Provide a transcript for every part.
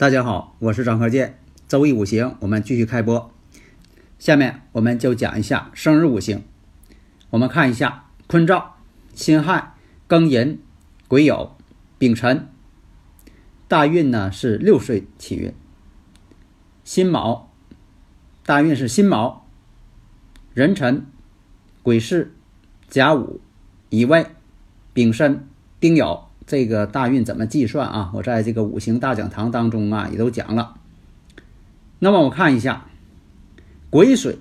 大家好，我是张鹤剑。周易五行，我们继续开播。下面我们就讲一下生日五行。我们看一下坤兆、辛亥、庚寅、癸酉、丙辰。大运呢是六岁起运。辛卯，大运是辛卯、壬辰、癸巳、甲午、乙未、丙申、丁酉。这个大运怎么计算啊？我在这个五行大讲堂当中啊也都讲了。那么我看一下，癸水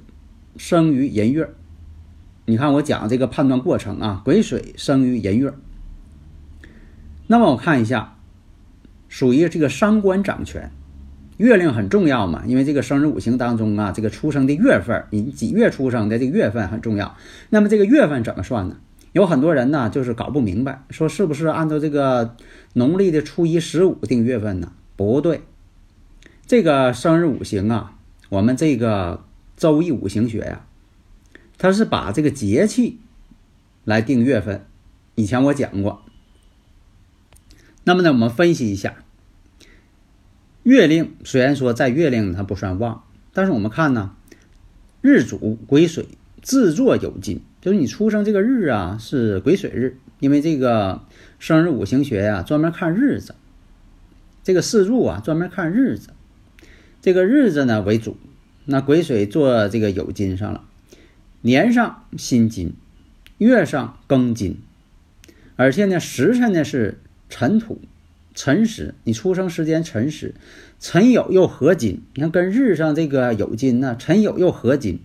生于寅月，你看我讲这个判断过程啊，癸水生于寅月。那么我看一下，属于这个伤官掌权，月令很重要嘛，因为这个生日五行当中啊，这个出生的月份，你几月出生的这个月份很重要。那么这个月份怎么算呢？有很多人呢，就是搞不明白，说是不是按照这个农历的初一十五定月份呢？不对，这个生日五行啊，我们这个周易五行学呀，它是把这个节气来定月份。以前我讲过。那么呢，我们分析一下，月令虽然说在月令它不算旺，但是我们看呢，日主癸水，自作有金。就是你出生这个日啊，是癸水日，因为这个生日五行学呀，专门看日子。这个四柱啊，专门看日子。这个日子呢为主，那癸水做这个酉金上了，年上辛金，月上庚金，而且呢时辰呢是辰土，辰时，你出生时间辰时，辰酉又合金，你看跟日上这个酉金呢，辰酉又合金，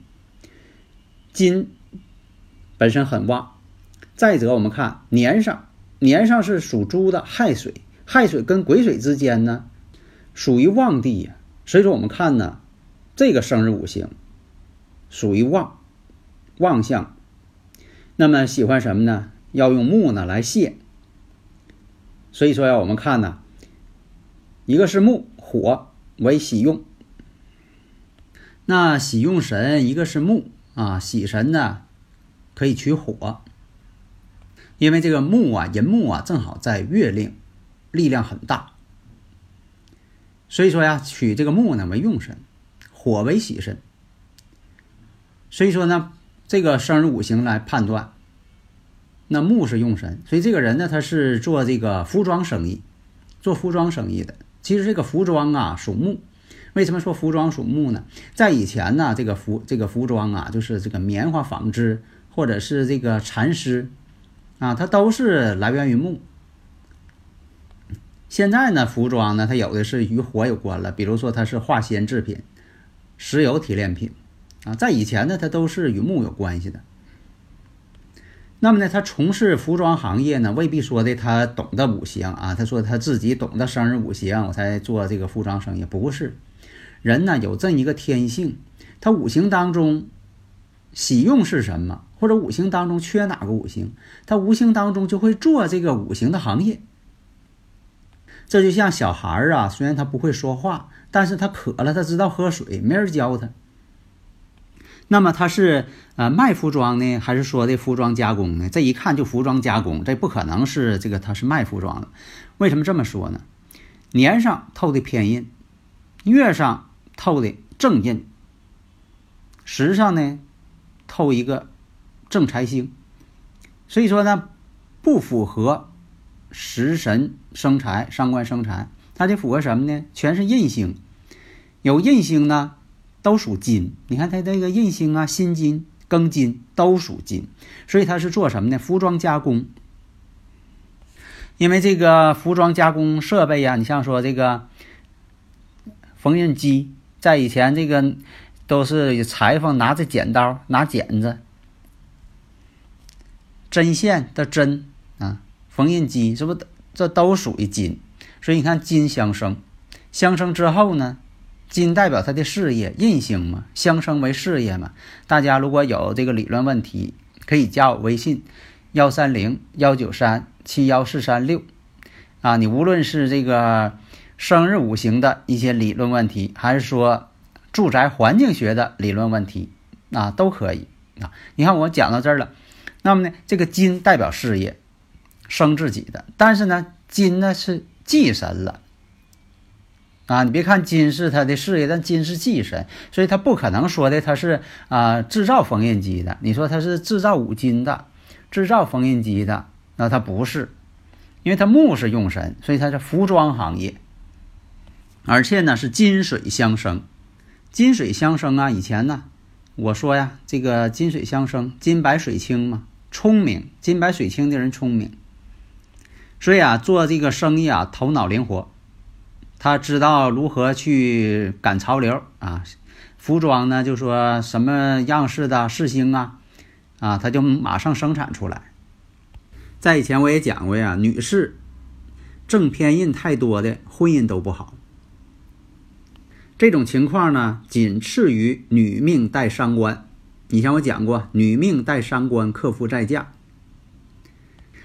金。本身很旺，再者我们看年上，年上是属猪的亥水，亥水跟癸水之间呢，属于旺地呀。所以说我们看呢，这个生日五行属于旺，旺相。那么喜欢什么呢？要用木呢来泄。所以说呀，我们看呢，一个是木，火为喜用。那喜用神一个是木啊，喜神呢？可以取火，因为这个木啊，寅木啊，正好在月令，力量很大，所以说呀，取这个木呢为用神，火为喜神。所以说呢，这个生日五行来判断，那木是用神，所以这个人呢，他是做这个服装生意，做服装生意的。其实这个服装啊属木，为什么说服装属木呢？在以前呢，这个服这个服装啊，就是这个棉花纺织。或者是这个蚕丝，啊，它都是来源于木。现在呢，服装呢，它有的是与火有关了，比如说它是化纤制品、石油提炼品，啊，在以前呢，它都是与木有关系的。那么呢，他从事服装行业呢，未必说的他懂得五行啊，他说他自己懂得生日五行，我才做这个服装生意，不是。人呢有这一个天性，他五行当中喜用是什么？或者五行当中缺哪个五行，他无形当中就会做这个五行的行业。这就像小孩儿啊，虽然他不会说话，但是他渴了，他知道喝水，没人教他。那么他是呃卖服装呢，还是说的服装加工呢？这一看就服装加工，这不可能是这个他是卖服装的。为什么这么说呢？年上透的偏印，月上透的正印，时上呢透一个。正财星，所以说呢，不符合食神生财、伤官生财，它就符合什么呢？全是印星，有印星呢，都属金。你看它这个印星啊，辛金、庚金都属金，所以它是做什么呢？服装加工。因为这个服装加工设备呀，你像说这个缝纫机，在以前这个都是裁缝拿着剪刀、拿剪子、针线的针啊，缝纫机，这不这都属于金。所以你看金相生，相生之后呢，金代表他的事业，印星嘛，相生为事业嘛。大家如果有这个理论问题，可以加我微信幺三零幺九三七幺四三六啊。你无论是这个生日五行的一些理论问题，还是说住宅环境学的理论问题啊，都可以啊。你看我讲到这儿了，那么呢，这个金代表事业，生自己的，但是呢，金呢是。忌神了啊！你别看金是他的事业，但金是忌神，所以他不可能说的他是啊制造缝纫机的。你说他是制造五金的，制造缝纫机的，那他不是，因为他木是用神，所以他是服装行业，而且呢是金水相生，金水相生啊！以前呢我说呀，这个金水相生，金白水清嘛，聪明，金白水清的人聪明。所以啊，做这个生意啊，头脑灵活，他知道如何去赶潮流啊。服装呢，就说什么样式的四星啊，啊，他就马上生产出来。在以前我也讲过呀，女士正偏印太多的婚姻都不好。这种情况呢，仅次于女命带伤官。以前我讲过，女命带伤官，克夫在嫁。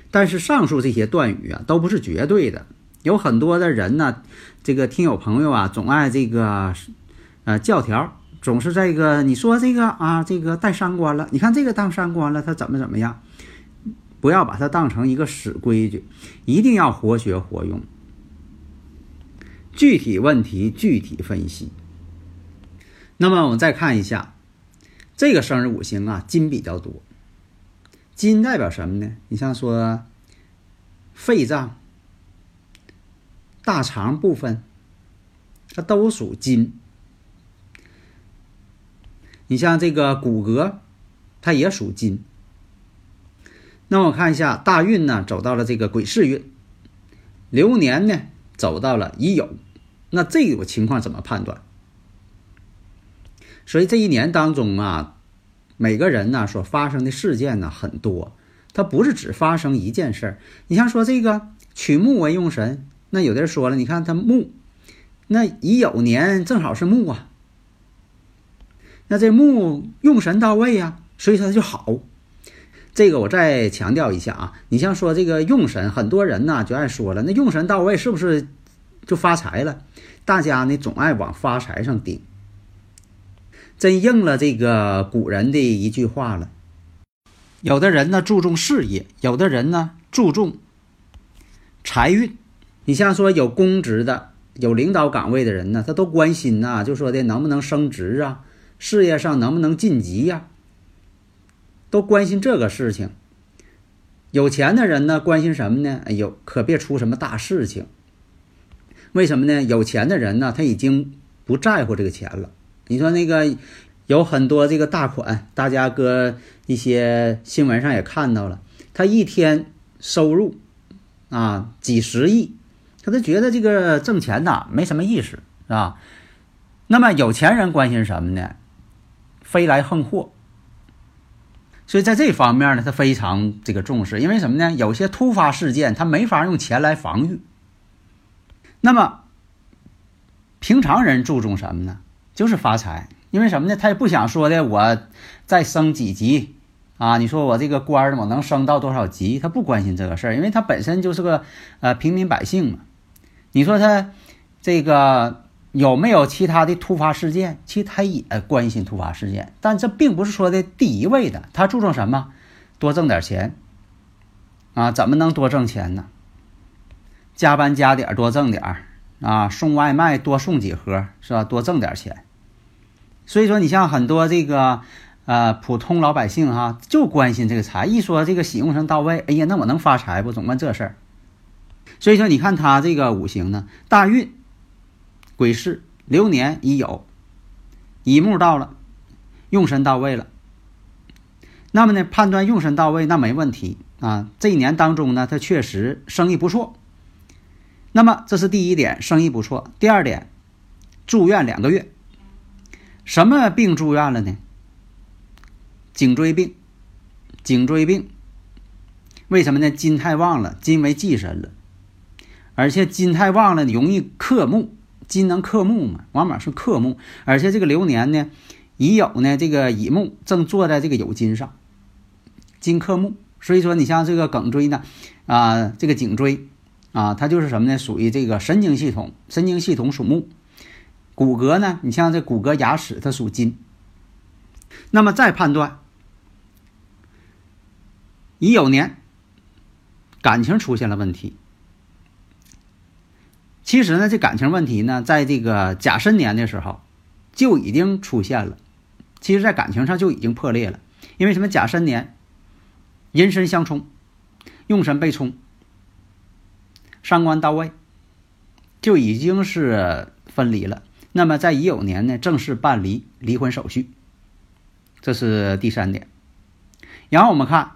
但是上述这些断语啊，都不是绝对的。有很多的人呢，这个听友朋友啊，总爱这个，呃，教条，总是这个你说这个啊，这个带三官了，你看这个当三官了，他怎么怎么样？不要把它当成一个死规矩，一定要活学活用，具体问题具体分析。那么我们再看一下这个生日五行啊，金比较多。金代表什么呢？你像说肺脏、大肠部分，它都属金。你像这个骨骼，它也属金。那我看一下大运呢，走到了这个癸巳运，流年呢走到了乙酉，那这个情况怎么判断？所以这一年当中啊。每个人呢所发生的事件呢很多，它不是只发生一件事儿。你像说这个取木为用神，那有的人说了，你看他木，那乙酉年正好是木啊，那这木用神到位啊，所以它就好。这个我再强调一下啊，你像说这个用神，很多人呢就爱说了，那用神到位是不是就发财了？大家呢总爱往发财上顶。真应了这个古人的一句话了。有的人呢注重事业，有的人呢注重财运。你像说有公职的、有领导岗位的人呢，他都关心呐，就说的能不能升职啊，事业上能不能晋级呀，都关心这个事情。有钱的人呢，关心什么呢？哎呦，可别出什么大事情。为什么呢？有钱的人呢，他已经不在乎这个钱了。你说那个有很多这个大款，大家搁一些新闻上也看到了，他一天收入啊几十亿，他都觉得这个挣钱呐没什么意思，是吧？那么有钱人关心什么呢？飞来横祸。所以在这方面呢，他非常这个重视，因为什么呢？有些突发事件他没法用钱来防御。那么平常人注重什么呢？就是发财，因为什么呢？他也不想说的，我再升几级啊？你说我这个官，我能升到多少级？他不关心这个事儿，因为他本身就是个呃平民百姓嘛。你说他这个有没有其他的突发事件？其实他也关心突发事件，但这并不是说的第一位的。他注重什么？多挣点钱啊？怎么能多挣钱呢？加班加点多挣点儿啊？送外卖多送几盒是吧？多挣点钱。所以说，你像很多这个，呃，普通老百姓哈，就关心这个财。一说这个喜用神到位，哎呀，那我能发财不？总问这事儿。所以说，你看他这个五行呢，大运，癸巳，流年已有，乙木到了，用神到位了。那么呢，判断用神到位，那没问题啊。这一年当中呢，他确实生意不错。那么这是第一点，生意不错。第二点，住院两个月。什么病住院了呢？颈椎病，颈椎病。为什么呢？金太旺了，金为忌神了，而且金太旺了，容易克木，金能克木嘛，往往是克木。而且这个流年呢，乙酉呢，这个乙木正坐在这个酉金上，金克木，所以说你像这个颈椎呢，啊，这个颈椎啊，它就是什么呢？属于这个神经系统，神经系统属木。骨骼呢，你像这骨骼牙齿，它属金。那么再判断乙酉年。感情出现了问题。其实呢，这感情问题呢，在这个甲申年的时候就已经出现了。其实，在感情上就已经破裂了。因为什么？甲申年，寅申相冲，用神被冲，伤官到位，就已经是分离了。那么，在乙酉年呢，正式办理离婚手续。这是第三点。然后我们看。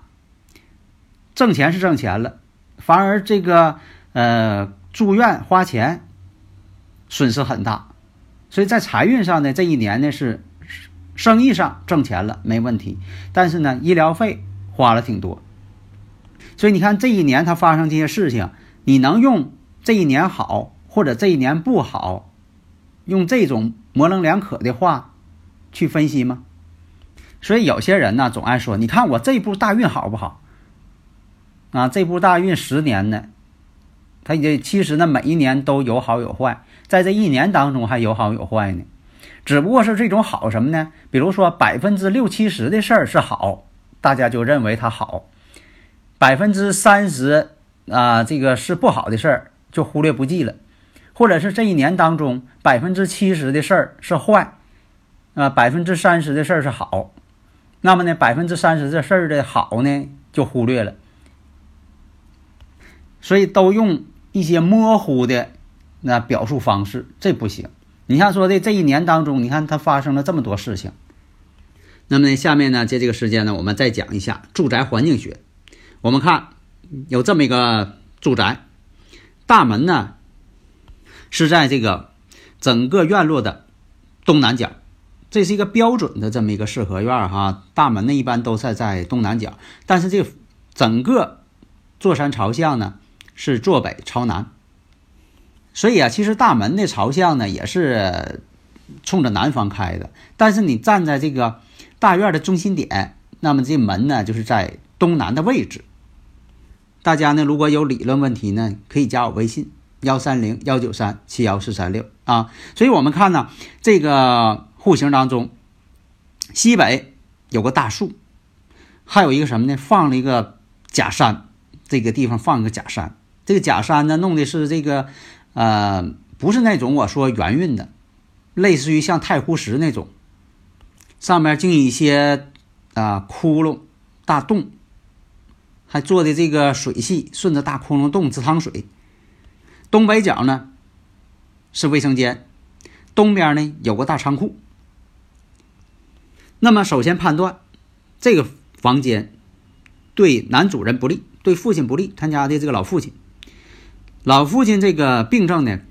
挣钱是挣钱了，反而这个呃住院花钱损失很大，所以在财运上呢，这一年呢是生意上挣钱了没问题，但是呢医疗费花了挺多，所以你看这一年它发生这些事情，你能用这一年好或者这一年不好，用这种模棱两可的话去分析吗？所以有些人呢总爱说，你看我这步大运好不好？啊，这部大运十年呢，它这其实呢每一年都有好有坏，在这一年当中还有好有坏呢，只不过是这种好什么呢？比如说百分之六七十的事儿是好，大家就认为它好；百分之三十啊这个是不好的事儿就忽略不计了，或者是这一年当中百分之七十的事儿是坏，啊百分之三十的事儿是好，那么呢百分之三十这事儿的好呢就忽略了。所以都用一些模糊的那表述方式，这不行。你像说的这一年当中，你看它发生了这么多事情。那么呢，下面呢，借这个时间呢，我们再讲一下住宅环境学。我们看有这么一个住宅，大门呢是在这个整个院落的东南角，这是一个标准的这么一个四合院哈。大门呢一般都是在东南角，但是这整个坐山朝向呢。是坐北朝南，所以啊，其实大门的朝向呢也是冲着南方开的。但是你站在这个大院的中心点，那么这门呢就是在东南的位置。大家呢如果有理论问题呢，可以加我微信幺三零幺九三七幺四三六啊。所以我们看呢，这个户型当中，西北有个大树，还有一个什么呢？放了一个假山，这个地方放一个假山。这个假山呢，弄的是这个，呃，不是那种我说圆润的，类似于像太湖石那种，上面进一些啊窟窿、大洞，还做的这个水系顺着大窟窿洞直淌水。东北角呢是卫生间，东边呢有个大仓库。那么首先判断这个房间对男主人不利，对父亲不利，他家的这个老父亲。老父亲这个病症呢，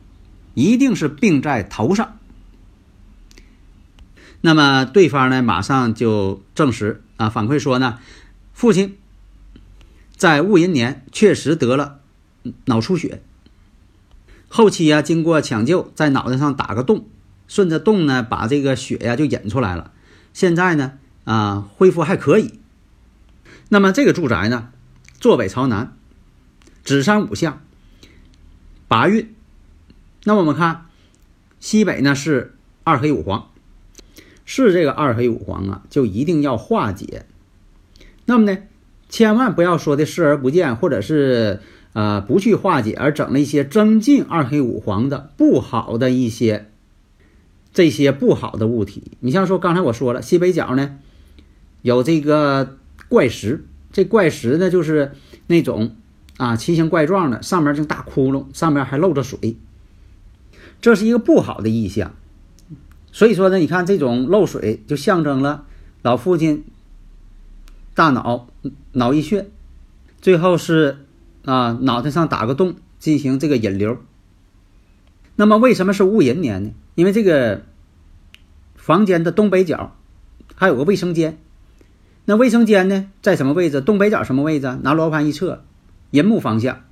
一定是病在头上。那么对方呢，马上就证实啊，反馈说呢，父亲在戊寅年确实得了脑出血，后期啊，经过抢救，在脑袋上打个洞，顺着洞呢，把这个血呀就引出来了。现在呢，啊，恢复还可以。那么这个住宅呢，坐北朝南，子山五向。八运，那我们看西北呢是二黑五黄，是这个二黑五黄啊，就一定要化解。那么呢，千万不要说的视而不见，或者是呃不去化解，而整了一些增进二黑五黄的不好的一些这些不好的物体。你像说刚才我说了，西北角呢有这个怪石，这怪石呢就是那种。啊，奇形怪状的，上面这大窟窿，上面还漏着水，这是一个不好的意象。所以说呢，你看这种漏水，就象征了老父亲大脑脑溢血，最后是啊脑袋上打个洞进行这个引流。那么为什么是戊寅年呢？因为这个房间的东北角还有个卫生间。那卫生间呢，在什么位置？东北角什么位置？拿罗盘一测，寅木方向。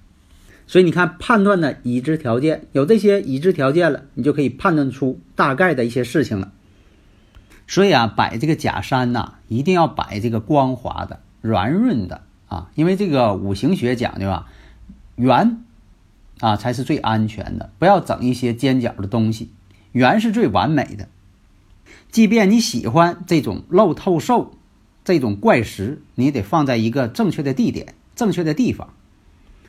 所以你看，判断的已知条件有这些已知条件了，你就可以判断出大概的一些事情了。所以啊，摆这个假山呐，一定要摆这个光滑的、圆润的啊，因为这个五行学讲究啊，圆啊才是最安全的，不要整一些尖角的东西，圆是最完美的。即便你喜欢这种漏透瘦。这种怪石，你得放在一个正确的地点、正确的地方，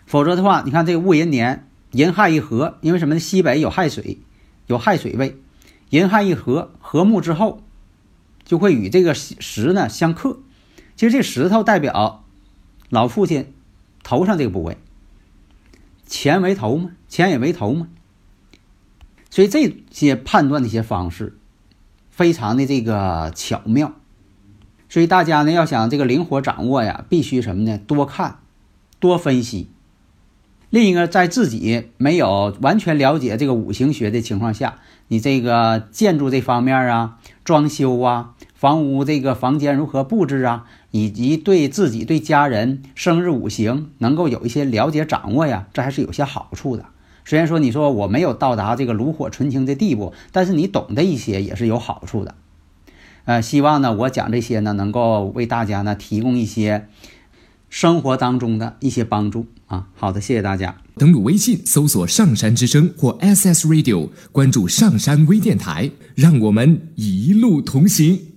否则的话，你看这个戊寅年，寅亥一合，因为什么呢？西北有亥水，有亥水位，寅亥一合，合木之后，就会与这个石呢相克。其实这石头代表老父亲头上这个部位，钱为头嘛，钱也为头嘛，所以这些判断的一些方式，非常的这个巧妙。所以大家呢要想这个灵活掌握呀，必须什么呢？多看，多分析。另一个，在自己没有完全了解这个五行学的情况下，你这个建筑这方面啊，装修啊，房屋这个房间如何布置啊，以及对自己对家人生日五行能够有一些了解掌握呀，这还是有些好处的。虽然说你说我没有到达这个炉火纯青的地步，但是你懂得一些也是有好处的。呃，希望呢，我讲这些呢，能够为大家呢提供一些生活当中的一些帮助啊。好的，谢谢大家。登录微信搜索“上山之声”或 SS Radio，关注上山微电台，让我们一路同行。